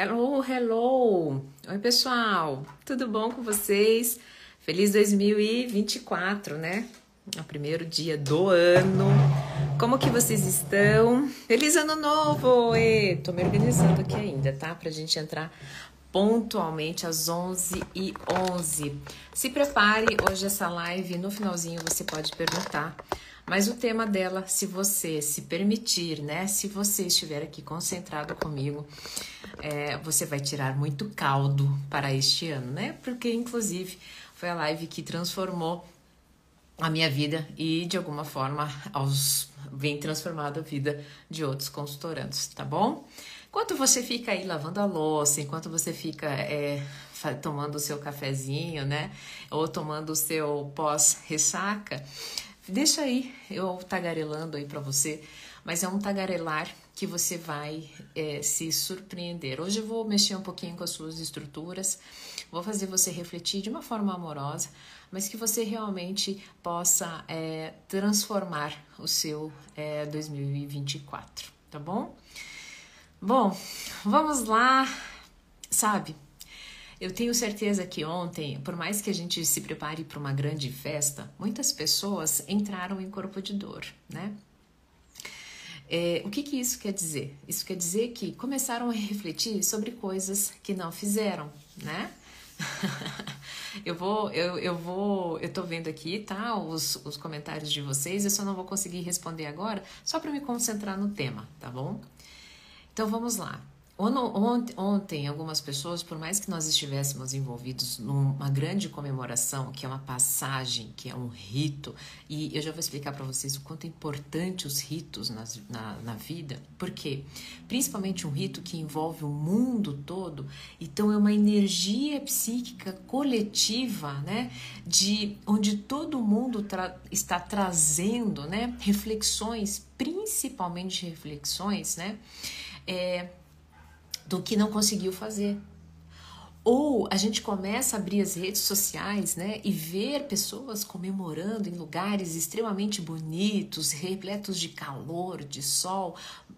Hello, hello! Oi, pessoal! Tudo bom com vocês? Feliz 2024, né? É o primeiro dia do ano. Como que vocês estão? Feliz ano novo! E tô me organizando aqui ainda, tá? Pra gente entrar pontualmente às 11 e 11. Se prepare, hoje essa live, no finalzinho você pode perguntar mas o tema dela, se você se permitir, né? Se você estiver aqui concentrado comigo, é, você vai tirar muito caldo para este ano, né? Porque, inclusive, foi a live que transformou a minha vida e, de alguma forma, aos, vem transformando a vida de outros consultorandos, tá bom? Enquanto você fica aí lavando a louça, enquanto você fica é, tomando o seu cafezinho, né? Ou tomando o seu pós-ressaca, Deixa aí eu tagarelando aí para você, mas é um tagarelar que você vai é, se surpreender. Hoje eu vou mexer um pouquinho com as suas estruturas, vou fazer você refletir de uma forma amorosa, mas que você realmente possa é, transformar o seu é, 2024, tá bom? Bom, vamos lá, sabe? Eu tenho certeza que ontem, por mais que a gente se prepare para uma grande festa, muitas pessoas entraram em corpo de dor, né? É, o que, que isso quer dizer? Isso quer dizer que começaram a refletir sobre coisas que não fizeram, né? eu vou, eu, eu vou, eu tô vendo aqui, tá? Os, os comentários de vocês, eu só não vou conseguir responder agora, só para me concentrar no tema, tá bom? Então vamos lá. Ontem, algumas pessoas, por mais que nós estivéssemos envolvidos numa grande comemoração, que é uma passagem, que é um rito, e eu já vou explicar para vocês o quanto é importante os ritos na, na, na vida, porque principalmente um rito que envolve o mundo todo, então é uma energia psíquica coletiva, né, de onde todo mundo tra está trazendo, né, reflexões, principalmente reflexões, né, é, do que não conseguiu fazer. Ou a gente começa a abrir as redes sociais, né, e ver pessoas comemorando em lugares extremamente bonitos, repletos de calor, de sol,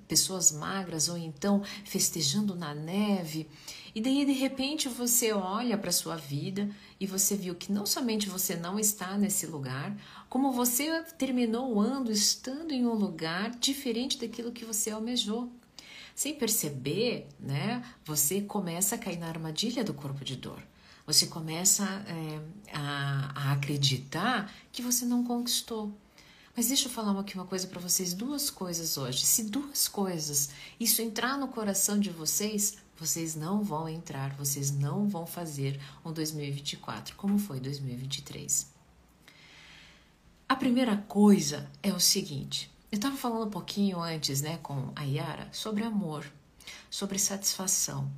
pessoas magras ou então festejando na neve. E daí de repente você olha para sua vida e você viu que não somente você não está nesse lugar, como você terminou o ano estando em um lugar diferente daquilo que você almejou. Sem perceber, né, você começa a cair na armadilha do corpo de dor. Você começa é, a, a acreditar que você não conquistou. Mas deixa eu falar aqui uma coisa para vocês, duas coisas hoje. Se duas coisas, isso entrar no coração de vocês, vocês não vão entrar, vocês não vão fazer um 2024 como foi 2023. A primeira coisa é o seguinte: eu estava falando um pouquinho antes, né, com a Yara, sobre amor, sobre satisfação.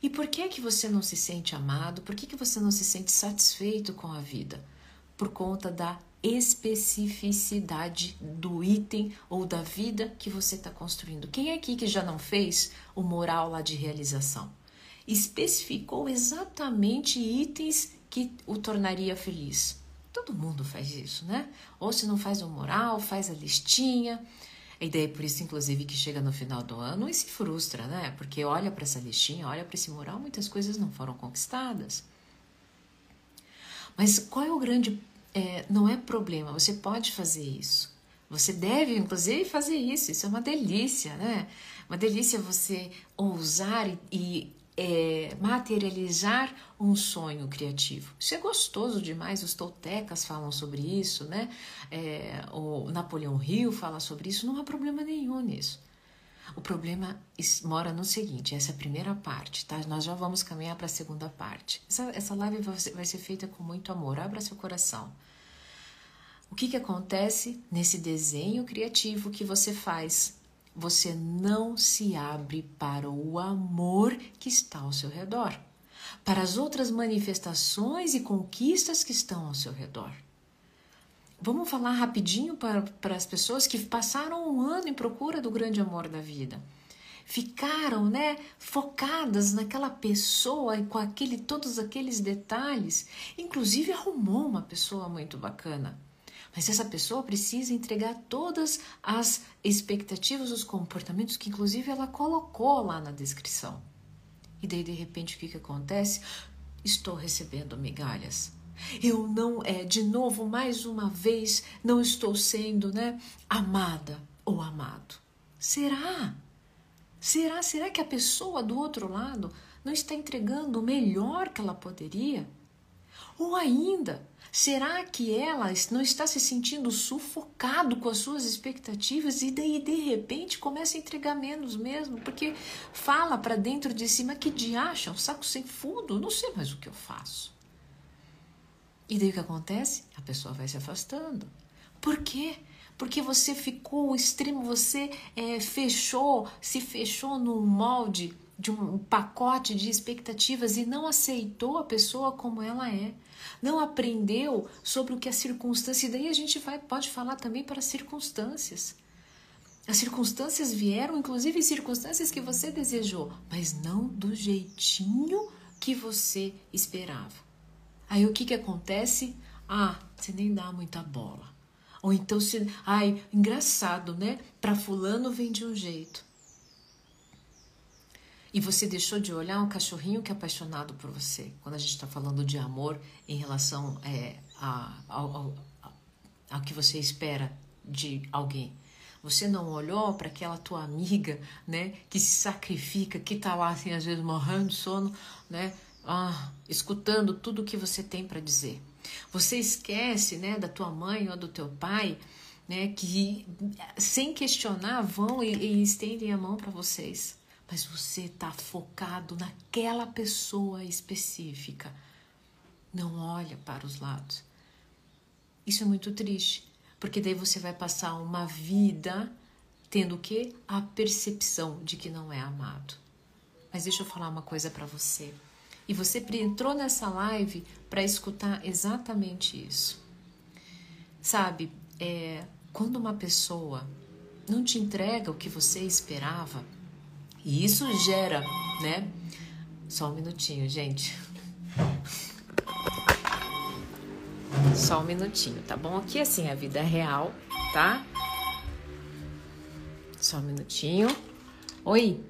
E por que que você não se sente amado? Por que que você não se sente satisfeito com a vida? Por conta da especificidade do item ou da vida que você está construindo. Quem é aqui que já não fez o moral lá de realização? Especificou exatamente itens que o tornaria feliz. Todo mundo faz isso, né? Ou se não faz o moral, faz a listinha. E daí por isso, inclusive, que chega no final do ano e se frustra, né? Porque olha para essa listinha, olha para esse moral, muitas coisas não foram conquistadas. Mas qual é o grande. É, não é problema, você pode fazer isso. Você deve, inclusive, fazer isso. Isso é uma delícia, né? Uma delícia você ousar e, e é, materializar um sonho criativo. Isso é gostoso demais, os toltecas falam sobre isso, né? É, o Napoleão Hill fala sobre isso, não há problema nenhum nisso. O problema mora no seguinte, essa é a primeira parte, tá? Nós já vamos caminhar para a segunda parte. Essa, essa live vai ser, vai ser feita com muito amor, abra seu coração. O que, que acontece nesse desenho criativo que você faz você não se abre para o amor que está ao seu redor, para as outras manifestações e conquistas que estão ao seu redor. Vamos falar rapidinho para, para as pessoas que passaram um ano em procura do grande amor da vida. Ficaram, né, focadas naquela pessoa e com aquele todos aqueles detalhes, inclusive arrumou uma pessoa muito bacana mas essa pessoa precisa entregar todas as expectativas, os comportamentos que, inclusive, ela colocou lá na descrição. E daí, de repente, o que, que acontece? Estou recebendo migalhas. Eu não, é, de novo, mais uma vez, não estou sendo, né, amada ou amado. Será? Será? Será que a pessoa do outro lado não está entregando o melhor que ela poderia? Ou ainda, será que ela não está se sentindo sufocado com as suas expectativas e daí de repente começa a entregar menos mesmo, porque fala para dentro de si, mas que diacha, um saco sem fundo, não sei mais o que eu faço. E daí o que acontece? A pessoa vai se afastando. Por quê? Porque você ficou extremo, você é, fechou, se fechou num molde de um pacote de expectativas e não aceitou a pessoa como ela é. Não aprendeu sobre o que é circunstância. E daí a gente vai, pode falar também para circunstâncias. As circunstâncias vieram, inclusive circunstâncias que você desejou, mas não do jeitinho que você esperava. Aí o que, que acontece? Ah, você nem dá muita bola. Ou então, se, ai, engraçado, né? Para fulano vem de um jeito. E você deixou de olhar um cachorrinho que é apaixonado por você. Quando a gente está falando de amor em relação é, a, ao, ao, ao que você espera de alguém. Você não olhou para aquela tua amiga, né, que se sacrifica, que está lá assim às vezes morrendo de sono, né, ah, escutando tudo o que você tem para dizer. Você esquece, né, da tua mãe ou do teu pai, né, que sem questionar vão e, e estendem a mão para vocês. Mas você está focado naquela pessoa específica. Não olha para os lados. Isso é muito triste, porque daí você vai passar uma vida tendo o quê? A percepção de que não é amado. Mas deixa eu falar uma coisa para você. E você entrou nessa live para escutar exatamente isso. Sabe, é, quando uma pessoa não te entrega o que você esperava, e isso gera, né? Só um minutinho, gente. Só um minutinho, tá bom? Aqui assim, a vida é real, tá? Só um minutinho. Oi,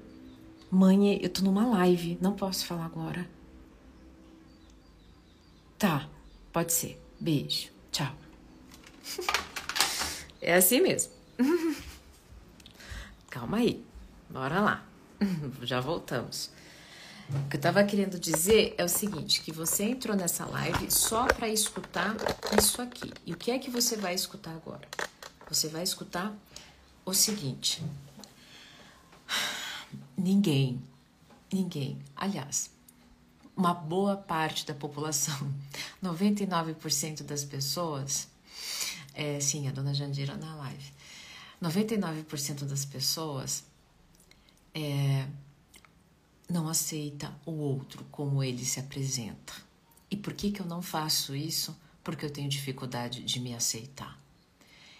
mãe, eu tô numa live, não posso falar agora. Tá, pode ser. Beijo. Tchau. É assim mesmo. Calma aí. Bora lá. Já voltamos. O que eu tava querendo dizer é o seguinte, que você entrou nessa live só para escutar isso aqui. E o que é que você vai escutar agora? Você vai escutar o seguinte: ninguém, ninguém, aliás, uma boa parte da população, 99% das pessoas, é, sim, a dona Jandira na live, 99% das pessoas é, não aceita o outro como ele se apresenta. E por que, que eu não faço isso? Porque eu tenho dificuldade de me aceitar.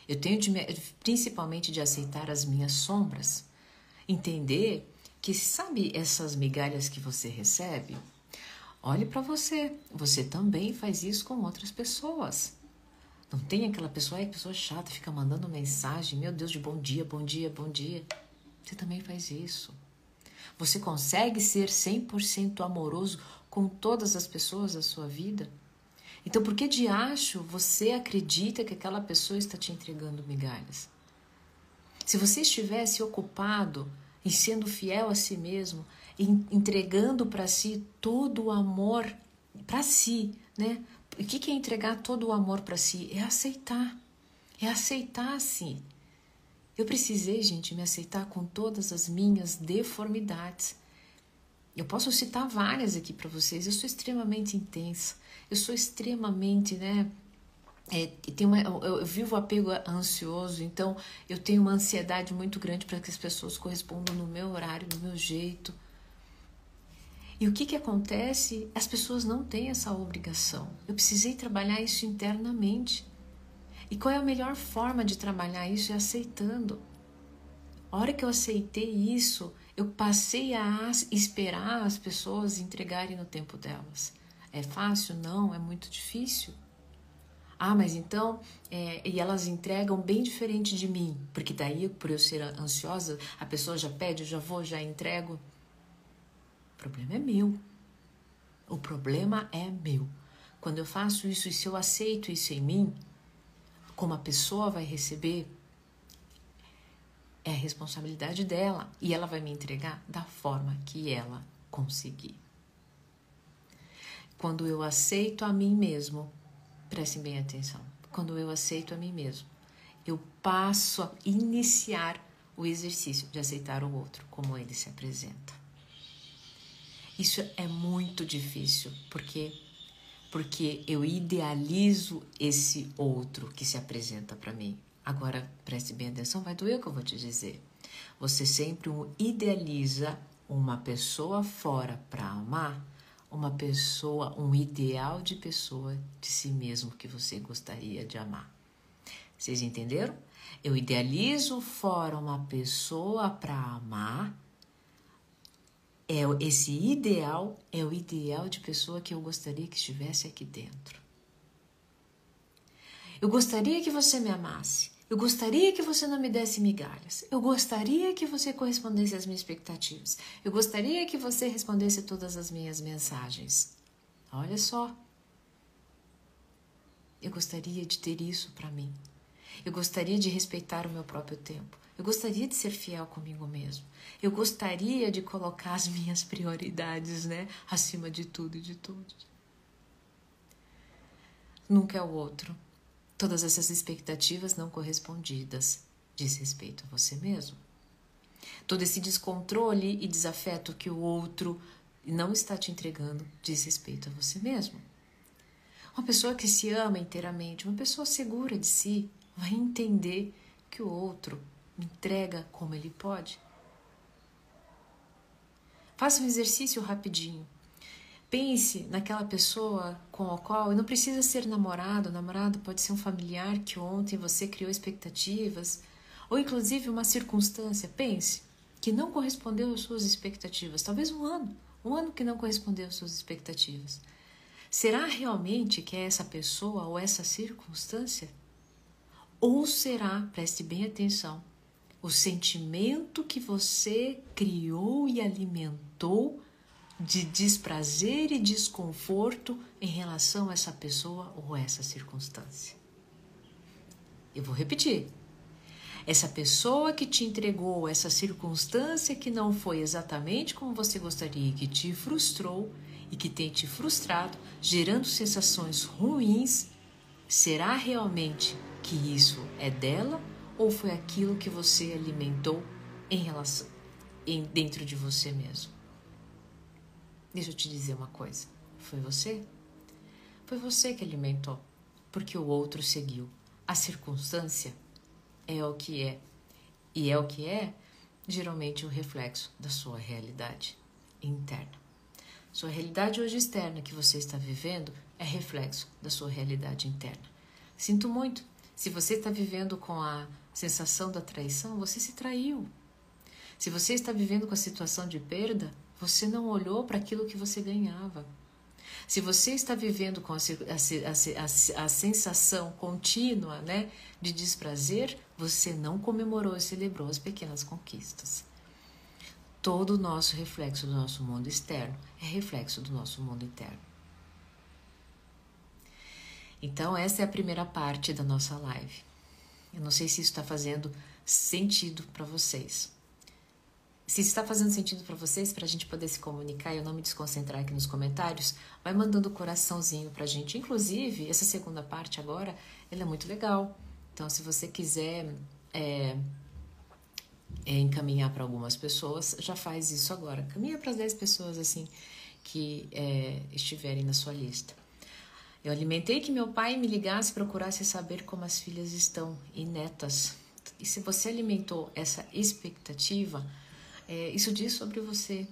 Eu tenho de me, principalmente de aceitar as minhas sombras. Entender que, sabe, essas migalhas que você recebe, Olhe para você. Você também faz isso com outras pessoas. Não tem aquela pessoa, ai, pessoa chata, fica mandando mensagem, meu Deus, de bom dia, bom dia, bom dia. Você também faz isso. Você consegue ser 100% amoroso com todas as pessoas da sua vida? Então, por que de acho você acredita que aquela pessoa está te entregando migalhas? Se você estivesse ocupado em sendo fiel a si mesmo, entregando para si todo o amor para si, né? O que é entregar todo o amor para si? É aceitar. É aceitar-se. Eu precisei, gente, me aceitar com todas as minhas deformidades. Eu posso citar várias aqui para vocês. Eu sou extremamente intensa. Eu sou extremamente, né? É, tem uma, eu, eu vivo apego ansioso, então eu tenho uma ansiedade muito grande para que as pessoas correspondam no meu horário, no meu jeito. E o que, que acontece? As pessoas não têm essa obrigação. Eu precisei trabalhar isso internamente. E qual é a melhor forma de trabalhar isso? É aceitando. A hora que eu aceitei isso, eu passei a esperar as pessoas entregarem no tempo delas. É fácil? Não, é muito difícil. Ah, mas então, é, e elas entregam bem diferente de mim, porque daí, por eu ser ansiosa, a pessoa já pede, eu já vou, já entrego. problema é meu. O problema é meu. Quando eu faço isso e se eu aceito isso em mim, como a pessoa vai receber, é a responsabilidade dela e ela vai me entregar da forma que ela conseguir. Quando eu aceito a mim mesmo, prestem bem atenção. Quando eu aceito a mim mesmo, eu passo a iniciar o exercício de aceitar o outro como ele se apresenta. Isso é muito difícil, porque porque eu idealizo esse outro que se apresenta para mim. Agora, preste bem atenção, vai doer o que eu vou te dizer. Você sempre idealiza uma pessoa fora para amar, uma pessoa, um ideal de pessoa de si mesmo que você gostaria de amar. Vocês entenderam? Eu idealizo fora uma pessoa para amar. É esse ideal é o ideal de pessoa que eu gostaria que estivesse aqui dentro. Eu gostaria que você me amasse. Eu gostaria que você não me desse migalhas. Eu gostaria que você correspondesse às minhas expectativas. Eu gostaria que você respondesse todas as minhas mensagens. Olha só. Eu gostaria de ter isso para mim. Eu gostaria de respeitar o meu próprio tempo. Eu gostaria de ser fiel comigo mesmo. Eu gostaria de colocar as minhas prioridades, né, acima de tudo e de todos. Nunca é o outro. Todas essas expectativas não correspondidas diz respeito a você mesmo. Todo esse descontrole e desafeto que o outro não está te entregando diz respeito a você mesmo. Uma pessoa que se ama inteiramente, uma pessoa segura de si, vai entender que o outro entrega como ele pode. Faça um exercício rapidinho. Pense naquela pessoa com a qual não precisa ser namorado, namorado pode ser um familiar que ontem você criou expectativas, ou inclusive uma circunstância. Pense que não correspondeu às suas expectativas, talvez um ano, um ano que não correspondeu às suas expectativas. Será realmente que é essa pessoa ou essa circunstância ou será, preste bem atenção, o sentimento que você criou e alimentou de desprazer e desconforto em relação a essa pessoa ou essa circunstância? Eu vou repetir. Essa pessoa que te entregou essa circunstância que não foi exatamente como você gostaria que te frustrou e que tem te frustrado, gerando sensações ruins, será realmente que isso é dela ou foi aquilo que você alimentou em relação em, dentro de você mesmo? Deixa eu te dizer uma coisa. Foi você? Foi você que alimentou, porque o outro seguiu. A circunstância é o que é. E é o que é, geralmente, o reflexo da sua realidade interna. Sua realidade hoje externa que você está vivendo é reflexo da sua realidade interna. Sinto muito, se você está vivendo com a sensação da traição, você se traiu. Se você está vivendo com a situação de perda, você não olhou para aquilo que você ganhava. Se você está vivendo com a, a, a, a, sensação contínua né, de desprazer, você não comemorou e celebrou as pequenas conquistas. Todo o nosso reflexo do nosso mundo externo é reflexo do nosso mundo interno. Então, essa é a primeira parte da nossa live. Eu não sei se isso está fazendo sentido para vocês. Se está fazendo sentido para vocês, para a gente poder se comunicar e eu não me desconcentrar aqui nos comentários, vai mandando o coraçãozinho para a gente. Inclusive, essa segunda parte agora, ela é muito legal. Então, se você quiser é, é, encaminhar para algumas pessoas, já faz isso agora. Caminha para as 10 pessoas assim que é, estiverem na sua lista. Eu alimentei que meu pai me ligasse e procurasse saber como as filhas estão e netas. E se você alimentou essa expectativa, é, isso diz sobre você,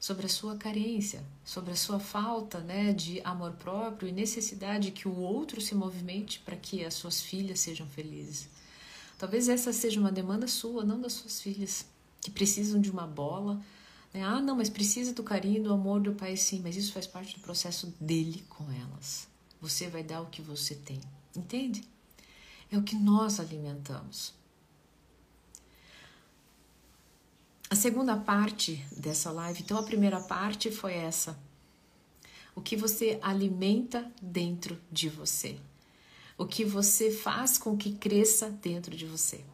sobre a sua carência, sobre a sua falta né, de amor próprio e necessidade que o outro se movimente para que as suas filhas sejam felizes. Talvez essa seja uma demanda sua, não das suas filhas, que precisam de uma bola. Né? Ah, não, mas precisa do carinho, do amor do pai, sim, mas isso faz parte do processo dele com elas. Você vai dar o que você tem. Entende? É o que nós alimentamos. A segunda parte dessa live, então a primeira parte foi essa. O que você alimenta dentro de você. O que você faz com que cresça dentro de você.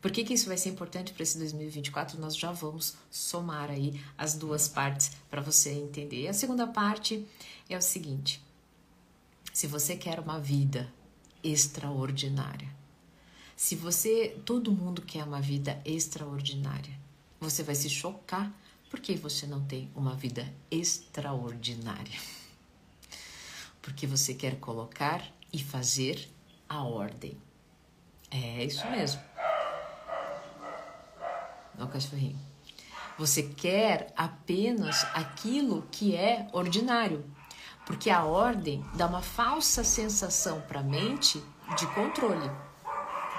Por que, que isso vai ser importante para esse 2024? Nós já vamos somar aí as duas partes para você entender. A segunda parte é o seguinte: se você quer uma vida extraordinária, se você, todo mundo quer uma vida extraordinária, você vai se chocar porque você não tem uma vida extraordinária. Porque você quer colocar e fazer a ordem. É isso mesmo. Ó, o cachorrinho. Você quer apenas aquilo que é ordinário, porque a ordem dá uma falsa sensação para a mente de controle.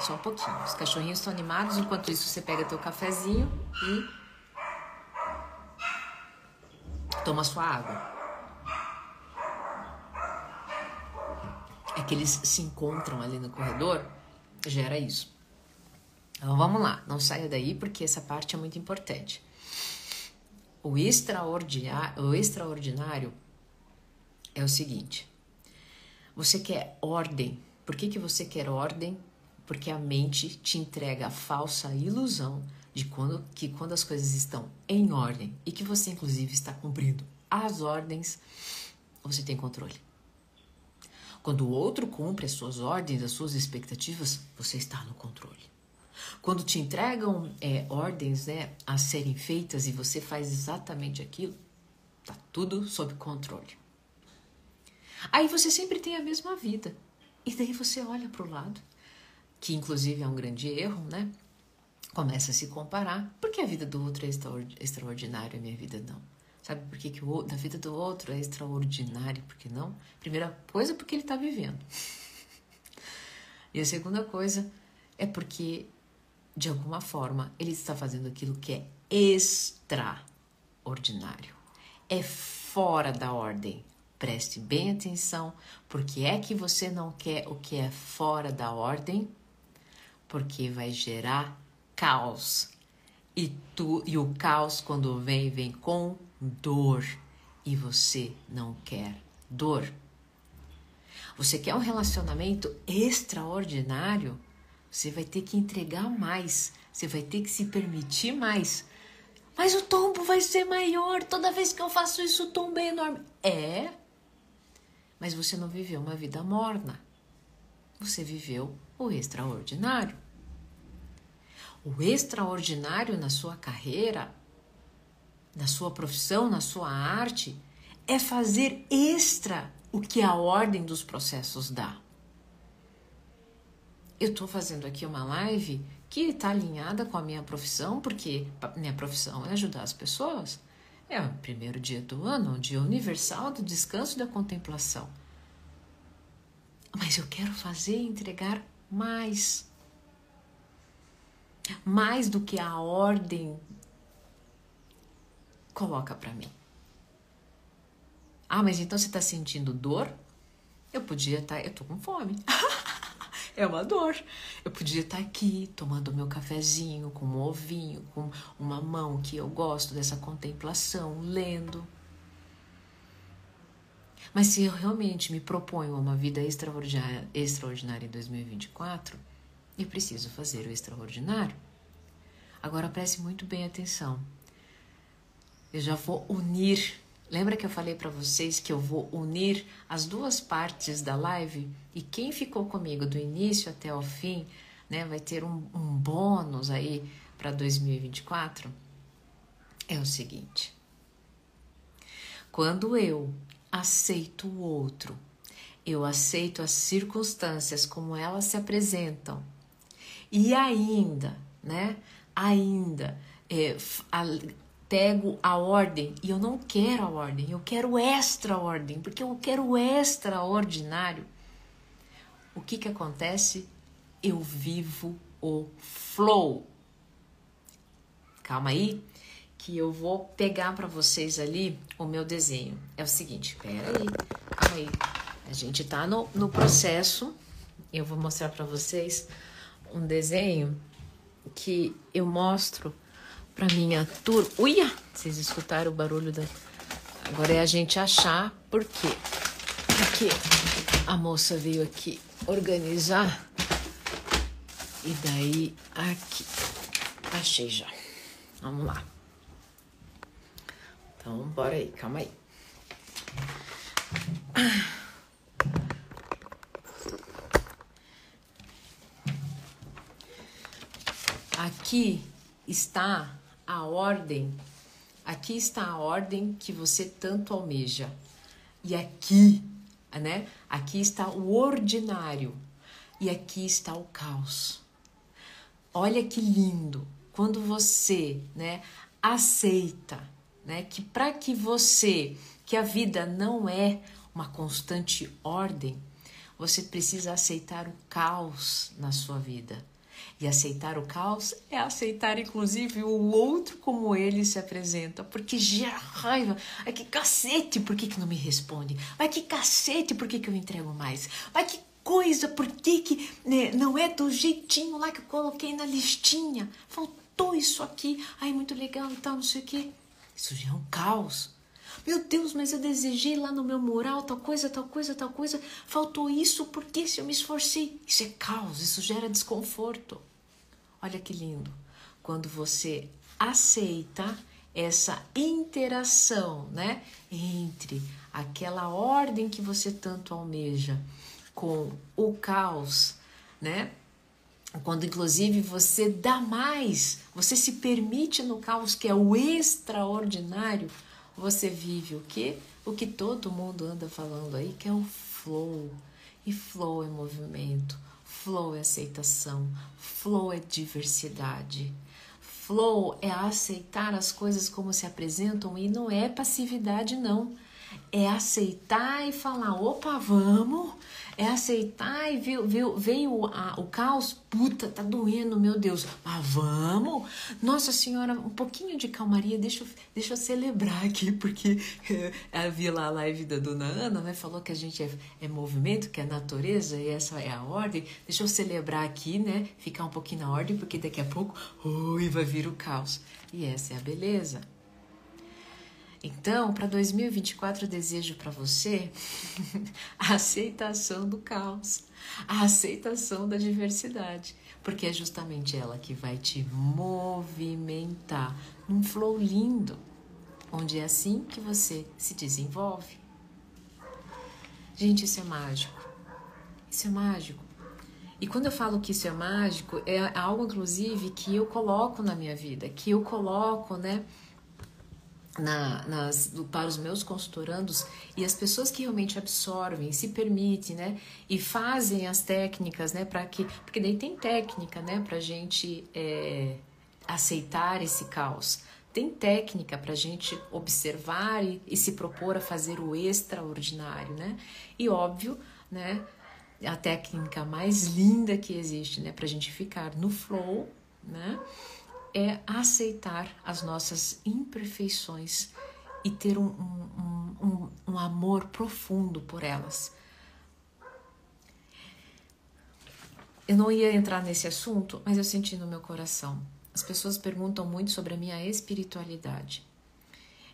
Só um pouquinho. Os cachorrinhos estão animados, enquanto isso você pega teu cafezinho e toma sua água. É que eles se encontram ali no corredor, gera isso. Então vamos lá, não saia daí porque essa parte é muito importante. O extraordinário, o extraordinário é o seguinte: você quer ordem. Por que, que você quer ordem? Porque a mente te entrega a falsa ilusão de quando, que quando as coisas estão em ordem e que você, inclusive, está cumprindo as ordens, você tem controle. Quando o outro cumpre as suas ordens, as suas expectativas, você está no controle. Quando te entregam é, ordens né, a serem feitas e você faz exatamente aquilo, tá tudo sob controle. Aí você sempre tem a mesma vida. E daí você olha para o lado, que inclusive é um grande erro, né? Começa a se comparar. Porque a vida do outro é extraordinária e a minha vida não? Sabe por que, que o, da vida do outro é extraordinário? Por que não? Primeira coisa, porque ele está vivendo. e a segunda coisa é porque de alguma forma, ele está fazendo aquilo que é extraordinário. É fora da ordem. Preste bem atenção, porque é que você não quer o que é fora da ordem? Porque vai gerar caos. E tu e o caos quando vem vem com dor, e você não quer dor. Você quer um relacionamento extraordinário? Você vai ter que entregar mais, você vai ter que se permitir mais. Mas o tombo vai ser maior, toda vez que eu faço isso o tombo é enorme. É, mas você não viveu uma vida morna. Você viveu o extraordinário. O extraordinário na sua carreira, na sua profissão, na sua arte, é fazer extra o que a ordem dos processos dá eu estou fazendo aqui uma live que está alinhada com a minha profissão, porque minha profissão é ajudar as pessoas. É o primeiro dia do ano, o dia universal do descanso e da contemplação. Mas eu quero fazer e entregar mais. Mais do que a ordem coloca para mim. Ah, mas então você está sentindo dor? Eu podia estar, tá, eu tô com fome. é uma dor. Eu podia estar aqui tomando meu cafezinho com um ovinho, com uma mão que eu gosto dessa contemplação, lendo. Mas se eu realmente me proponho uma vida extraordinária, extraordinária em 2024, eu preciso fazer o extraordinário. Agora preste muito bem atenção. Eu já vou unir Lembra que eu falei para vocês que eu vou unir as duas partes da live? E quem ficou comigo do início até o fim, né, vai ter um, um bônus aí para 2024? É o seguinte: quando eu aceito o outro, eu aceito as circunstâncias como elas se apresentam. E ainda, né, ainda é, pego a ordem e eu não quero a ordem, eu quero extra ordem, porque eu quero extraordinário. O que que acontece? Eu vivo o flow. Calma aí, que eu vou pegar para vocês ali o meu desenho. É o seguinte, pera aí, calma aí. A gente tá no, no processo. Eu vou mostrar para vocês um desenho que eu mostro para minha turma. Uia! Vocês escutaram o barulho da. Agora é a gente achar por quê. Porque a moça veio aqui organizar. E daí aqui. Achei já. Vamos lá. Então, bora aí, calma aí. Aqui está a ordem, aqui está a ordem que você tanto almeja. E aqui, né? Aqui está o ordinário e aqui está o caos. Olha que lindo quando você, né, aceita, né, que para que você, que a vida não é uma constante ordem, você precisa aceitar o caos na sua vida. E aceitar o caos é aceitar, inclusive, o outro como ele se apresenta. Porque gera raiva. Ai, que cacete, por que, que não me responde? Ai, que cacete, por que, que eu entrego mais? Ai, que coisa, por que, que né, não é do jeitinho lá que eu coloquei na listinha? Faltou isso aqui. Ai, muito legal e tal, não sei o quê. Isso já é um caos. Meu Deus, mas eu desejei lá no meu mural tal coisa, tal coisa, tal coisa. Faltou isso porque se eu me esforcei. Isso é caos, isso gera desconforto. Olha que lindo. Quando você aceita essa interação, né, entre aquela ordem que você tanto almeja com o caos, né? Quando inclusive você dá mais, você se permite no caos que é o extraordinário, você vive o que? O que todo mundo anda falando aí, que é o flow. E flow é movimento, flow é aceitação, flow é diversidade. Flow é aceitar as coisas como se apresentam e não é passividade, não. É aceitar e falar: opa, vamos, é aceitar e veio, veio, veio a, o caos, puta, tá doendo, meu Deus, mas vamos, Nossa Senhora, um pouquinho de calmaria, deixa, eu, deixa eu celebrar aqui, porque eu vi lá a live da dona Ana, né, falou que a gente é, é movimento, que é natureza, e essa é a ordem, deixa eu celebrar aqui, né, ficar um pouquinho na ordem, porque daqui a pouco, ui, vai vir o caos, e essa é a beleza. Então, para 2024, eu desejo para você a aceitação do caos, a aceitação da diversidade, porque é justamente ela que vai te movimentar num flow lindo, onde é assim que você se desenvolve. Gente, isso é mágico. Isso é mágico. E quando eu falo que isso é mágico, é algo, inclusive, que eu coloco na minha vida, que eu coloco, né? Na, nas, para os meus consultorandos e as pessoas que realmente absorvem, se permitem, né, e fazem as técnicas, né, para que, porque daí tem técnica, né, para gente é, aceitar esse caos. Tem técnica para gente observar e, e, se propor a fazer o extraordinário, né? E óbvio, né? A técnica mais linda que existe, né? Para gente ficar no flow, né? É aceitar as nossas imperfeições e ter um, um, um, um amor profundo por elas. Eu não ia entrar nesse assunto, mas eu senti no meu coração. As pessoas perguntam muito sobre a minha espiritualidade.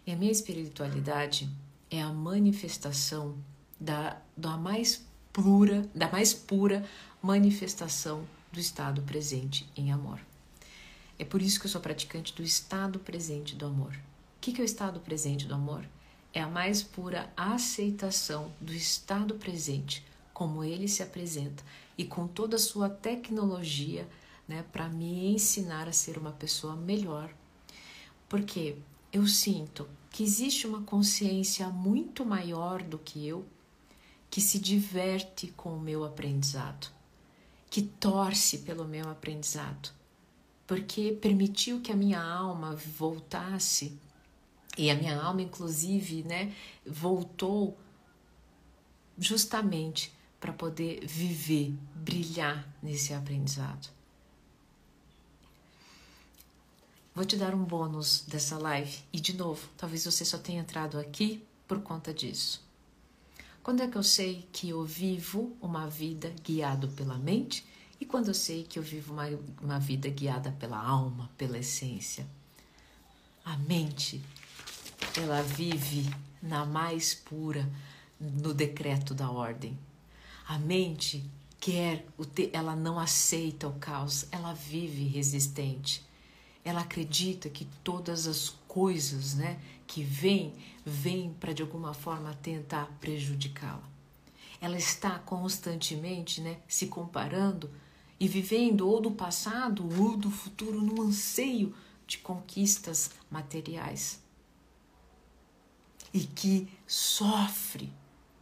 E a minha espiritualidade é a manifestação da, da mais pura, da mais pura manifestação do estado presente em amor. É por isso que eu sou praticante do estado presente do amor. O que é o estado presente do amor? É a mais pura aceitação do estado presente, como ele se apresenta e com toda a sua tecnologia né, para me ensinar a ser uma pessoa melhor. Porque eu sinto que existe uma consciência muito maior do que eu que se diverte com o meu aprendizado, que torce pelo meu aprendizado porque permitiu que a minha alma voltasse e a minha alma inclusive, né, voltou justamente para poder viver, brilhar nesse aprendizado. Vou te dar um bônus dessa live e de novo, talvez você só tenha entrado aqui por conta disso. Quando é que eu sei que eu vivo uma vida guiado pela mente e quando eu sei que eu vivo uma, uma vida guiada pela alma, pela essência? A mente, ela vive na mais pura, no decreto da ordem. A mente quer, ela não aceita o caos, ela vive resistente. Ela acredita que todas as coisas, né, que vêm, vêm para de alguma forma tentar prejudicá-la. Ela está constantemente, né, se comparando e vivendo ou do passado ou do futuro num anseio de conquistas materiais. E que sofre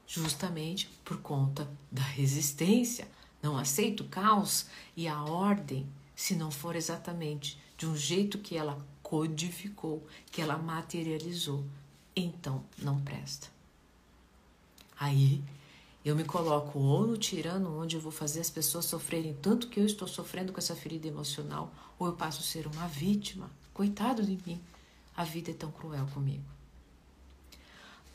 justamente por conta da resistência. Não aceita o caos e a ordem se não for exatamente de um jeito que ela codificou, que ela materializou. Então não presta. Aí eu me coloco ou no tirano, onde eu vou fazer as pessoas sofrerem tanto que eu estou sofrendo com essa ferida emocional, ou eu passo a ser uma vítima. Coitado de mim, a vida é tão cruel comigo.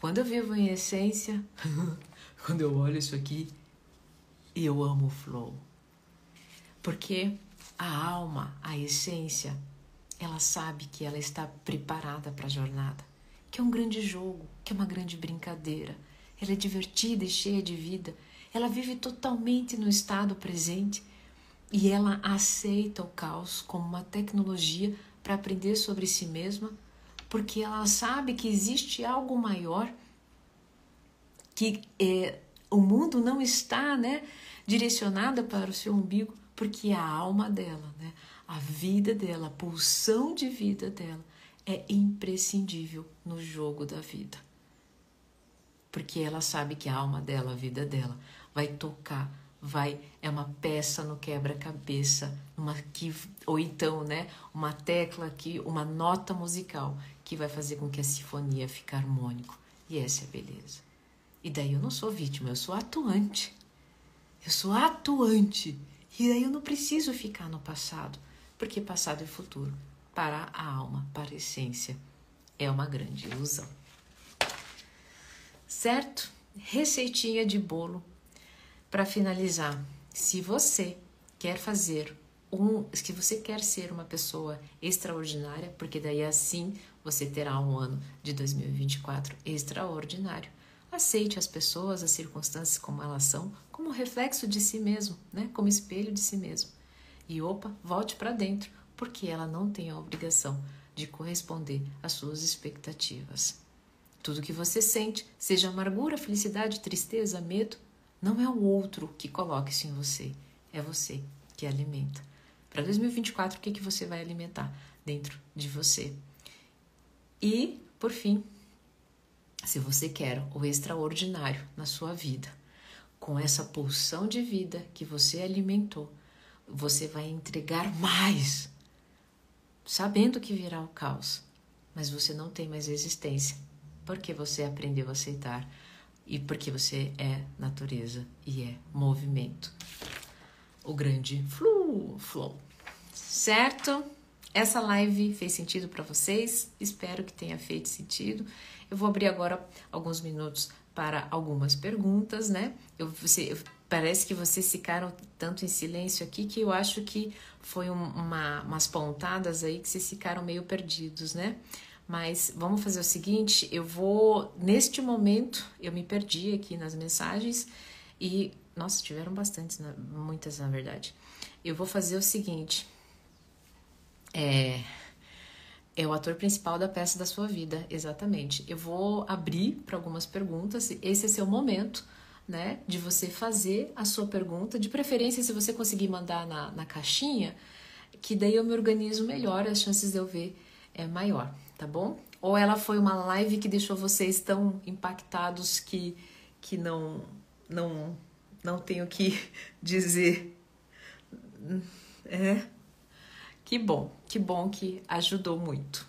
Quando eu vivo em essência, quando eu olho isso aqui, eu amo o flow. Porque a alma, a essência, ela sabe que ela está preparada para a jornada, que é um grande jogo, que é uma grande brincadeira ela é divertida e cheia de vida, ela vive totalmente no estado presente. E ela aceita o caos como uma tecnologia para aprender sobre si mesma, porque ela sabe que existe algo maior, que é, o mundo não está né, direcionada para o seu umbigo, porque a alma dela, né, a vida dela, a pulsão de vida dela é imprescindível no jogo da vida porque ela sabe que a alma dela, a vida dela, vai tocar, vai é uma peça no quebra-cabeça, uma que ou então, né, uma tecla aqui, uma nota musical que vai fazer com que a sinfonia fique harmônico. E essa é a beleza. E daí eu não sou vítima, eu sou atuante. Eu sou atuante. E daí eu não preciso ficar no passado, porque passado e futuro para a alma, para a essência, é uma grande ilusão certo? Receitinha de bolo para finalizar. Se você quer fazer um, se você quer ser uma pessoa extraordinária, porque daí assim você terá um ano de 2024 extraordinário. Aceite as pessoas, as circunstâncias como elas são, como reflexo de si mesmo, né? Como espelho de si mesmo. E opa, volte para dentro, porque ela não tem a obrigação de corresponder às suas expectativas. Tudo que você sente, seja amargura, felicidade, tristeza, medo, não é o outro que coloca isso em você, é você que alimenta. Para 2024, o que, que você vai alimentar dentro de você? E, por fim, se você quer o extraordinário na sua vida, com essa pulsão de vida que você alimentou, você vai entregar mais, sabendo que virá o caos, mas você não tem mais resistência porque você aprendeu a aceitar e porque você é natureza e é movimento. O grande flu, flow. Certo? Essa live fez sentido para vocês? Espero que tenha feito sentido. Eu vou abrir agora alguns minutos para algumas perguntas, né? Eu, você, parece que vocês ficaram tanto em silêncio aqui que eu acho que foi um, uma, umas pontadas aí que vocês ficaram meio perdidos, né? Mas vamos fazer o seguinte, eu vou neste momento, eu me perdi aqui nas mensagens e nossa, tiveram bastantes, muitas na verdade. Eu vou fazer o seguinte, é é o ator principal da peça da sua vida, exatamente. Eu vou abrir para algumas perguntas. Esse é seu momento, né, de você fazer a sua pergunta. De preferência, se você conseguir mandar na, na caixinha, que daí eu me organizo melhor, as chances de eu ver é maior tá bom? Ou ela foi uma live que deixou vocês tão impactados que, que não, não, não tenho que dizer. É. Que bom, que bom que ajudou muito.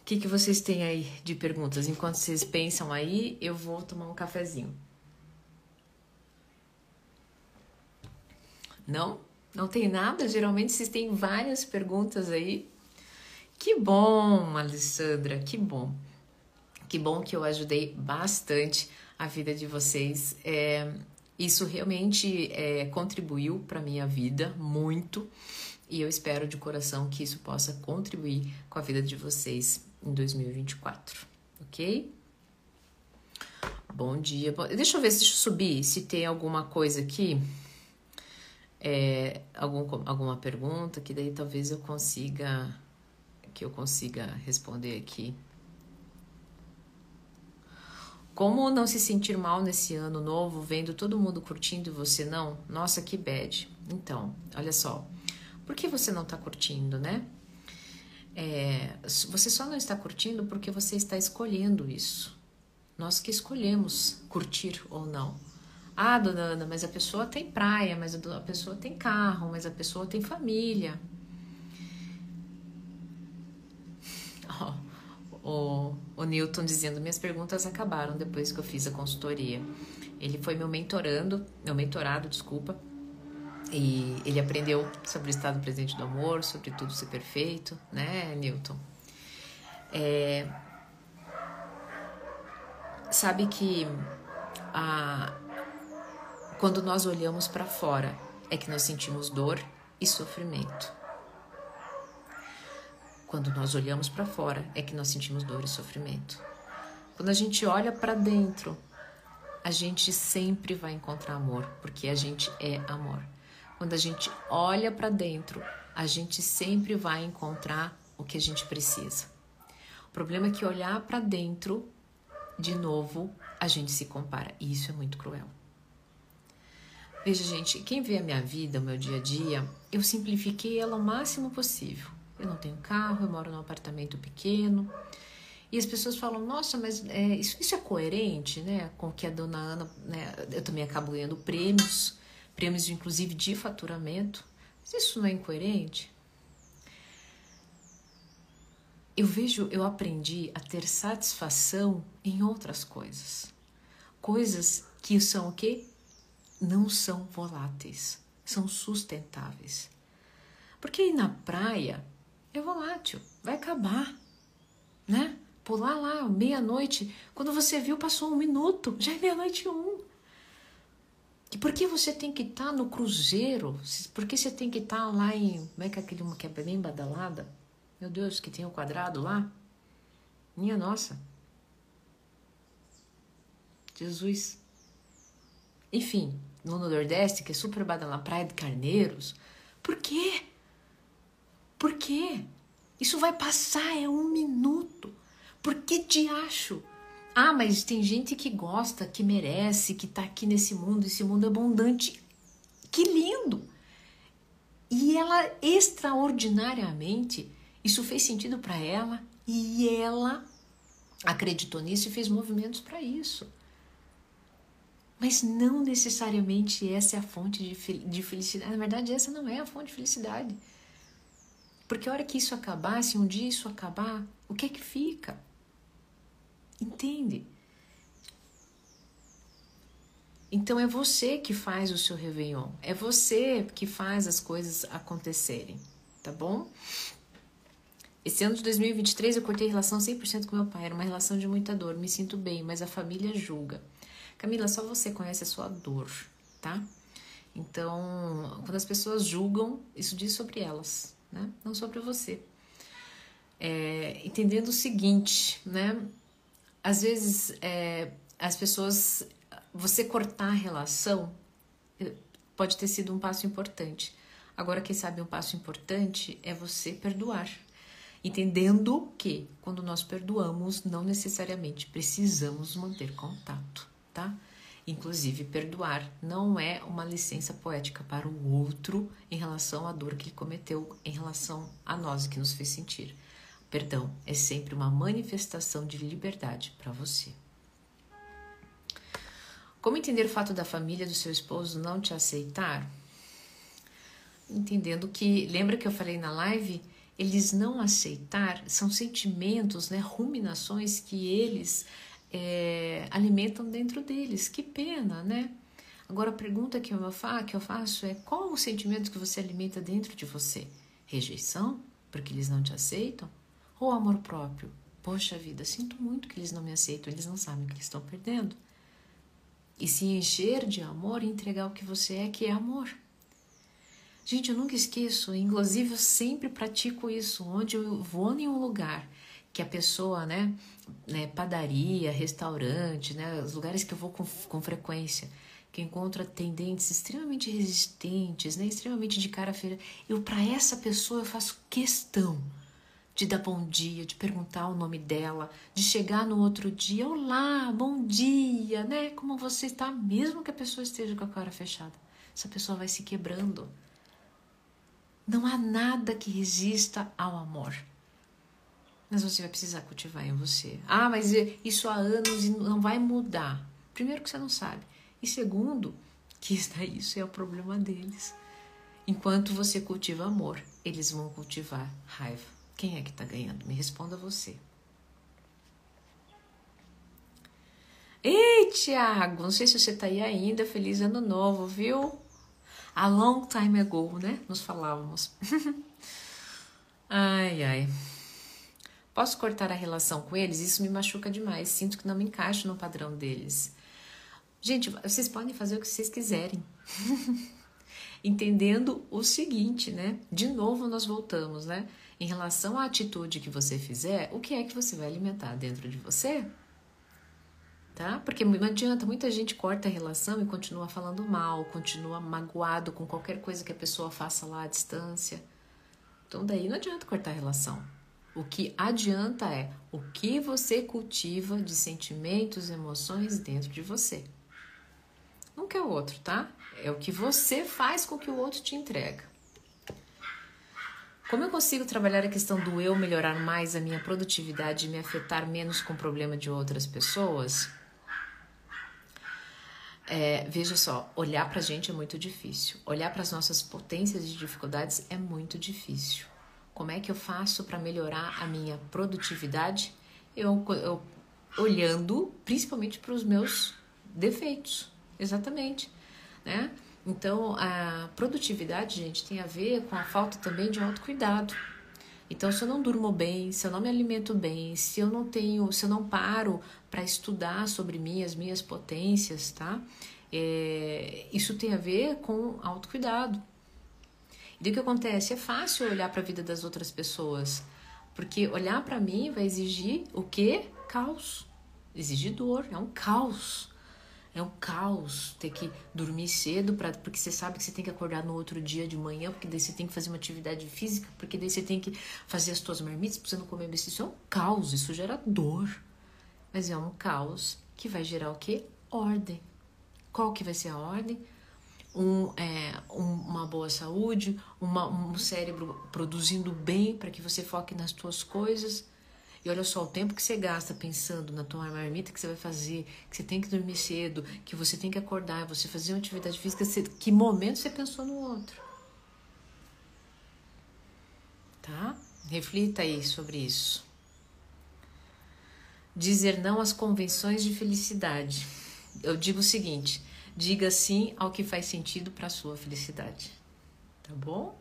O que, que vocês têm aí de perguntas? Enquanto vocês pensam aí, eu vou tomar um cafezinho. Não? Não tem nada? Geralmente vocês têm várias perguntas aí. Que bom, Alessandra, que bom. Que bom que eu ajudei bastante a vida de vocês. É, isso realmente é, contribuiu para minha vida muito e eu espero de coração que isso possa contribuir com a vida de vocês em 2024, ok? Bom dia. Deixa eu ver, deixa eu subir se tem alguma coisa aqui. É, algum, alguma pergunta que daí talvez eu consiga que eu consiga responder aqui. Como não se sentir mal nesse ano novo, vendo todo mundo curtindo e você não? Nossa, que bad. Então, olha só. Por que você não está curtindo, né? É, você só não está curtindo porque você está escolhendo isso. Nós que escolhemos curtir ou não. Ah, dona Ana, mas a pessoa tem praia, mas a pessoa tem carro, mas a pessoa tem família. o, o Newton dizendo: Minhas perguntas acabaram depois que eu fiz a consultoria. Ele foi meu mentorando, meu mentorado, desculpa. E ele aprendeu sobre o estado presente do amor, sobre tudo ser perfeito, né, Newton? É, sabe que a, quando nós olhamos para fora é que nós sentimos dor e sofrimento. Quando nós olhamos para fora é que nós sentimos dor e sofrimento. Quando a gente olha para dentro, a gente sempre vai encontrar amor, porque a gente é amor. Quando a gente olha para dentro, a gente sempre vai encontrar o que a gente precisa. O problema é que olhar para dentro, de novo, a gente se compara. E isso é muito cruel. Veja, gente, quem vê a minha vida, o meu dia a dia, eu simplifiquei ela o máximo possível eu não tenho carro, eu moro num apartamento pequeno. E as pessoas falam, nossa, mas é, isso, isso, é coerente, né? Com que a dona Ana, né? Eu também acabo ganhando prêmios, prêmios inclusive de faturamento. Mas isso não é incoerente? Eu vejo, eu aprendi a ter satisfação em outras coisas. Coisas que são o quê? Não são voláteis, são sustentáveis. Porque aí na praia é volátil, vai acabar, né? Pular lá, meia-noite, quando você viu, passou um minuto, já é meia-noite um. E por que você tem que estar tá no cruzeiro? Por que você tem que estar tá lá em. Como é que é aquele uma que é bem badalada? Meu Deus, que tem o um quadrado lá? Minha nossa. Jesus. Enfim, no Nordeste, que é super badalada, Praia de Carneiros. Por quê? Por quê? Isso vai passar, é um minuto. Por que diacho? Ah, mas tem gente que gosta, que merece, que tá aqui nesse mundo, esse mundo abundante. Que lindo! E ela, extraordinariamente, isso fez sentido para ela e ela acreditou nisso e fez movimentos para isso. Mas não necessariamente essa é a fonte de felicidade. Na verdade, essa não é a fonte de felicidade. Porque a hora que isso acabar, se um dia isso acabar, o que é que fica? Entende? Então é você que faz o seu Réveillon, é você que faz as coisas acontecerem, tá bom? Esse ano de 2023 eu cortei relação 100% com meu pai, era uma relação de muita dor, me sinto bem, mas a família julga. Camila, só você conhece a sua dor, tá? Então, quando as pessoas julgam, isso diz sobre elas, né? não sobre você. É, entendendo o seguinte, né? Às vezes é, as pessoas, você cortar a relação é, pode ter sido um passo importante. Agora, quem sabe um passo importante é você perdoar. Entendendo que quando nós perdoamos, não necessariamente precisamos manter contato, tá? Inclusive, perdoar não é uma licença poética para o outro em relação à dor que ele cometeu, em relação a nós que nos fez sentir. Perdão é sempre uma manifestação de liberdade para você. Como entender o fato da família do seu esposo não te aceitar? Entendendo que, lembra que eu falei na live? Eles não aceitar são sentimentos, né, ruminações que eles é, alimentam dentro deles. Que pena, né? Agora a pergunta que eu, faço, é qual o sentimento que você alimenta dentro de você? Rejeição, porque eles não te aceitam? Ou amor próprio? Poxa vida, sinto muito que eles não me aceitam, eles não sabem que estão perdendo. E se encher de amor e entregar o que você é, que é amor. Gente, eu nunca esqueço, inclusive eu sempre pratico isso, onde eu vou em um lugar que a pessoa, né, né padaria, restaurante, né, os lugares que eu vou com, com frequência, que encontro atendentes extremamente resistentes, né, extremamente de cara feira, eu para essa pessoa eu faço questão de dar bom dia, de perguntar o nome dela, de chegar no outro dia, olá, bom dia, né? Como você está, mesmo que a pessoa esteja com a cara fechada. Essa pessoa vai se quebrando. Não há nada que resista ao amor. Mas você vai precisar cultivar em você. Ah, mas isso há anos e não vai mudar. Primeiro que você não sabe. E segundo, que isso é o problema deles. Enquanto você cultiva amor, eles vão cultivar raiva. Quem é que está ganhando? Me responda você. Ei, Tiago, não sei se você está aí ainda. Feliz ano novo, viu? A long time ago, né? Nos falávamos. ai, ai. Posso cortar a relação com eles? Isso me machuca demais. Sinto que não me encaixo no padrão deles. Gente, vocês podem fazer o que vocês quiserem. Entendendo o seguinte, né? De novo nós voltamos, né? Em relação à atitude que você fizer, o que é que você vai alimentar dentro de você? Tá? Porque não adianta, muita gente corta a relação e continua falando mal, continua magoado com qualquer coisa que a pessoa faça lá à distância. Então daí não adianta cortar a relação. O que adianta é o que você cultiva de sentimentos, emoções dentro de você. Não quer o outro, tá? É o que você faz com que o outro te entrega. Como eu consigo trabalhar a questão do eu melhorar mais a minha produtividade e me afetar menos com o problema de outras pessoas? É, veja só, olhar para a gente é muito difícil. Olhar para as nossas potências e dificuldades é muito difícil. Como é que eu faço para melhorar a minha produtividade? Eu, eu olhando principalmente para os meus defeitos, exatamente, né? Então, a produtividade, gente, tem a ver com a falta também de autocuidado. Então, se eu não durmo bem, se eu não me alimento bem, se eu não tenho, se eu não paro para estudar sobre mim, as minhas potências, tá? É, isso tem a ver com autocuidado. E o que acontece? É fácil olhar para a vida das outras pessoas, porque olhar para mim vai exigir o quê? Caos. Exigir dor, é um caos. É um caos ter que dormir cedo pra, porque você sabe que você tem que acordar no outro dia de manhã, porque daí você tem que fazer uma atividade física, porque daí você tem que fazer as suas marmitas pra você não comer besteira. Isso é um caos, isso gera dor. Mas é um caos que vai gerar o quê? Ordem. Qual que vai ser a ordem? Um, é, um, uma boa saúde, uma, um cérebro produzindo bem para que você foque nas suas coisas e olha só, o tempo que você gasta pensando na tua marmita que você vai fazer, que você tem que dormir cedo, que você tem que acordar, você fazer uma atividade física, você, que momento você pensou no outro? Tá? Reflita aí sobre isso. Dizer não às convenções de felicidade. Eu digo o seguinte: diga sim ao que faz sentido para a sua felicidade. Tá bom?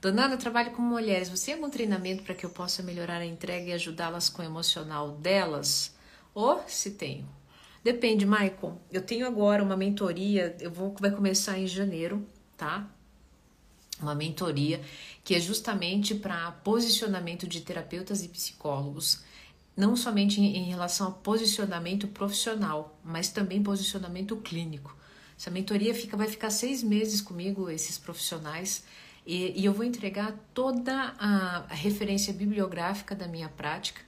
Dona eu trabalho com mulheres. Você tem algum treinamento para que eu possa melhorar a entrega e ajudá-las com o emocional delas? Ou se tenho? Depende, Maicon. Eu tenho agora uma mentoria, eu vou vai começar em janeiro, tá? Uma mentoria que é justamente para posicionamento de terapeutas e psicólogos, não somente em, relação ao posicionamento profissional, mas também posicionamento clínico. Essa mentoria fica, vai ficar seis meses comigo, esses profissionais e, e eu vou entregar toda a, a, referência bibliográfica da minha prática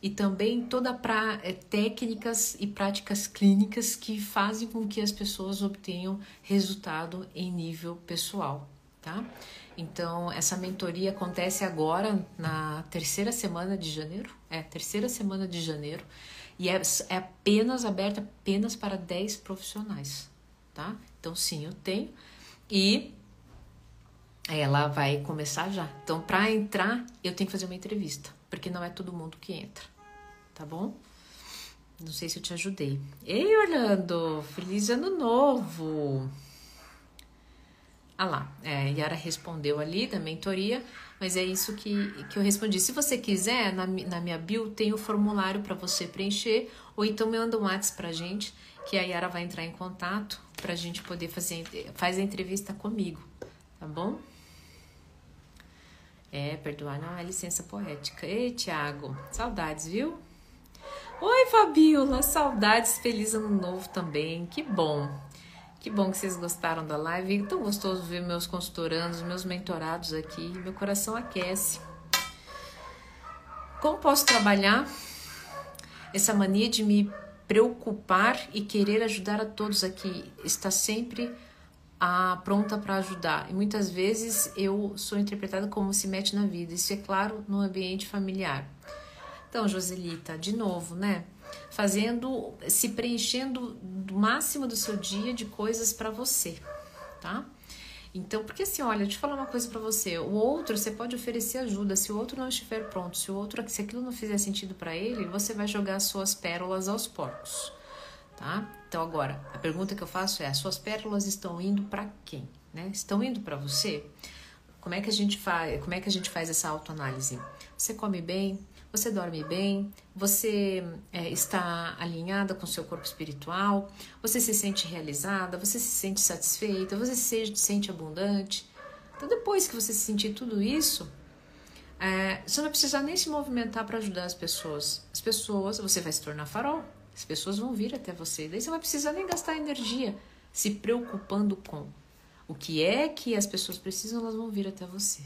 e também toda pra, é, técnicas e práticas clínicas que fazem com que as pessoas obtenham resultado em nível pessoal, tá? Então, essa mentoria acontece agora na terceira semana de janeiro, é, terceira semana de janeiro, e é, é apenas aberta apenas para 10 profissionais, tá? Então, sim, eu tenho. E ela vai começar já. Então, para entrar, eu tenho que fazer uma entrevista, porque não é todo mundo que entra, tá bom? Não sei se eu te ajudei. Ei, Orlando, feliz ano novo! Ah lá, é, Yara respondeu ali da mentoria, mas é isso que, que eu respondi. Se você quiser, na, na minha bio tem o formulário para você preencher, ou então manda um WhatsApp pra gente, que a Yara vai entrar em contato pra gente poder fazer faz a entrevista comigo tá bom? É, perdoar não é licença poética. Ei, Tiago, saudades, viu? Oi, Fabiola, saudades, feliz ano novo também. Que bom. Que bom que vocês gostaram da live. Tão gostoso ver meus consultorandos, meus mentorados aqui. Meu coração aquece. Como posso trabalhar essa mania de me preocupar e querer ajudar a todos aqui? Está sempre a pronta para ajudar. E muitas vezes eu sou interpretada como se mete na vida. Isso é claro no ambiente familiar. Então, Joselita, de novo, né? Fazendo, se preenchendo do máximo do seu dia de coisas para você, tá? Então, porque assim, olha, deixa eu falar uma coisa para você. O outro, você pode oferecer ajuda. Se o outro não estiver pronto, se o outro, se aquilo não fizer sentido para ele, você vai jogar as suas pérolas aos porcos tá? Então agora, a pergunta que eu faço é: as suas pérolas estão indo para quem, né? Estão indo para você? Como é que a gente faz? Como é que a gente faz essa autoanálise? Você come bem? Você dorme bem? Você é, está alinhada com seu corpo espiritual? Você se sente realizada? Você se sente satisfeita? Você se sente abundante? Então, depois que você sentir tudo isso, é, você não vai precisar nem se movimentar para ajudar as pessoas. As pessoas, você vai se tornar farol. As pessoas vão vir até você. Daí você não vai precisar nem gastar energia se preocupando com o que é que as pessoas precisam, elas vão vir até você.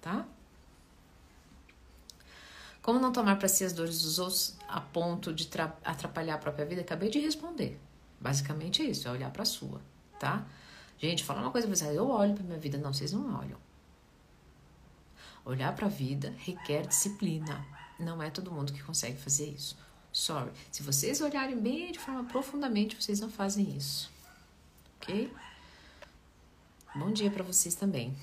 Tá? Como não tomar para si as dores dos outros a ponto de atrapalhar a própria vida? Acabei de responder. Basicamente é isso, é olhar para a sua, tá? Gente, falar uma coisa pra vocês, eu olho para minha vida, não, vocês não olham. Olhar para a vida requer disciplina. Não é todo mundo que consegue fazer isso. Sorry. Se vocês olharem bem de forma profundamente, vocês não fazem isso. Ok? Bom dia para vocês também.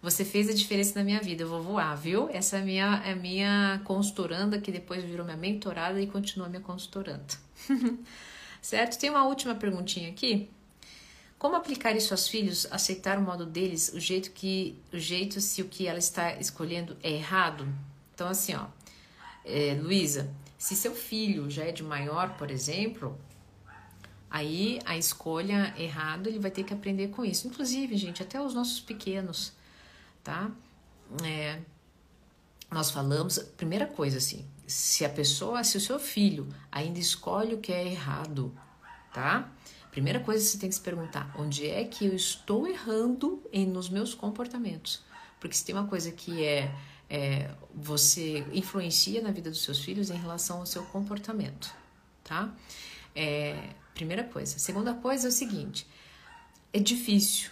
Você fez a diferença na minha vida. Eu vou voar, viu? Essa é a minha, é a minha consultoranda que depois virou minha mentorada e continua minha consultoranda. certo? Tem uma última perguntinha aqui. Como aplicar isso aos filhos, aceitar o modo deles, o jeito que, o jeito se o que ela está escolhendo é errado? Então assim, ó, é, Luísa, se seu filho já é de maior, por exemplo, aí a escolha errada ele vai ter que aprender com isso. Inclusive, gente, até os nossos pequenos, tá? É, nós falamos, primeira coisa assim, se a pessoa, se o seu filho ainda escolhe o que é errado, tá? Primeira coisa que você tem que se perguntar, onde é que eu estou errando em, nos meus comportamentos? Porque se tem uma coisa que é é, você influencia na vida dos seus filhos em relação ao seu comportamento, tá? É, primeira coisa. Segunda coisa é o seguinte: é difícil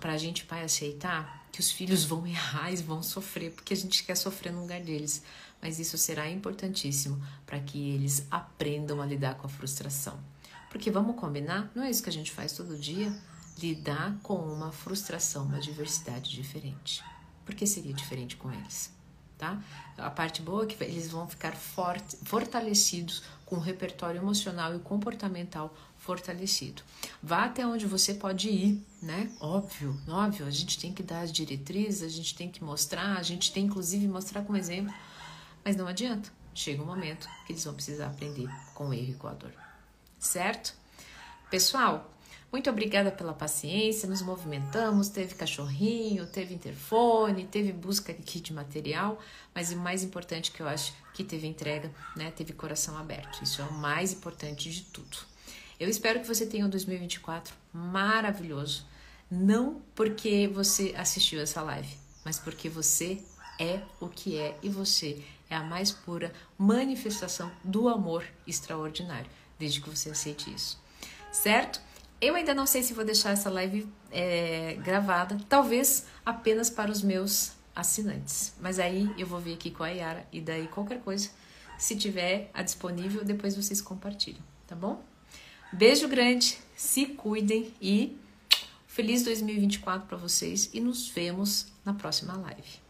para a gente pai aceitar que os filhos vão errar e vão sofrer, porque a gente quer sofrer no lugar deles. Mas isso será importantíssimo para que eles aprendam a lidar com a frustração. Porque vamos combinar, não é isso que a gente faz todo dia? Lidar com uma frustração, uma diversidade diferente. Por que seria diferente com eles? Tá? A parte boa é que eles vão ficar forte, fortalecidos com o repertório emocional e comportamental fortalecido. Vá até onde você pode ir, né? Óbvio, óbvio, a gente tem que dar as diretrizes, a gente tem que mostrar, a gente tem inclusive mostrar como exemplo, mas não adianta. Chega um momento que eles vão precisar aprender com o erro e com a dor. Certo? Pessoal, muito obrigada pela paciência, nos movimentamos, teve cachorrinho, teve interfone, teve busca aqui de material, mas o mais importante que eu acho que teve entrega, né? Teve coração aberto. Isso é o mais importante de tudo. Eu espero que você tenha um 2024 maravilhoso, não porque você assistiu essa live, mas porque você é o que é e você é a mais pura manifestação do amor extraordinário, desde que você aceite isso. Certo? Eu ainda não sei se vou deixar essa live é, gravada, talvez apenas para os meus assinantes. Mas aí eu vou ver aqui com a Yara e daí qualquer coisa, se tiver a disponível, depois vocês compartilham, tá bom? Beijo grande, se cuidem e feliz 2024 para vocês e nos vemos na próxima live.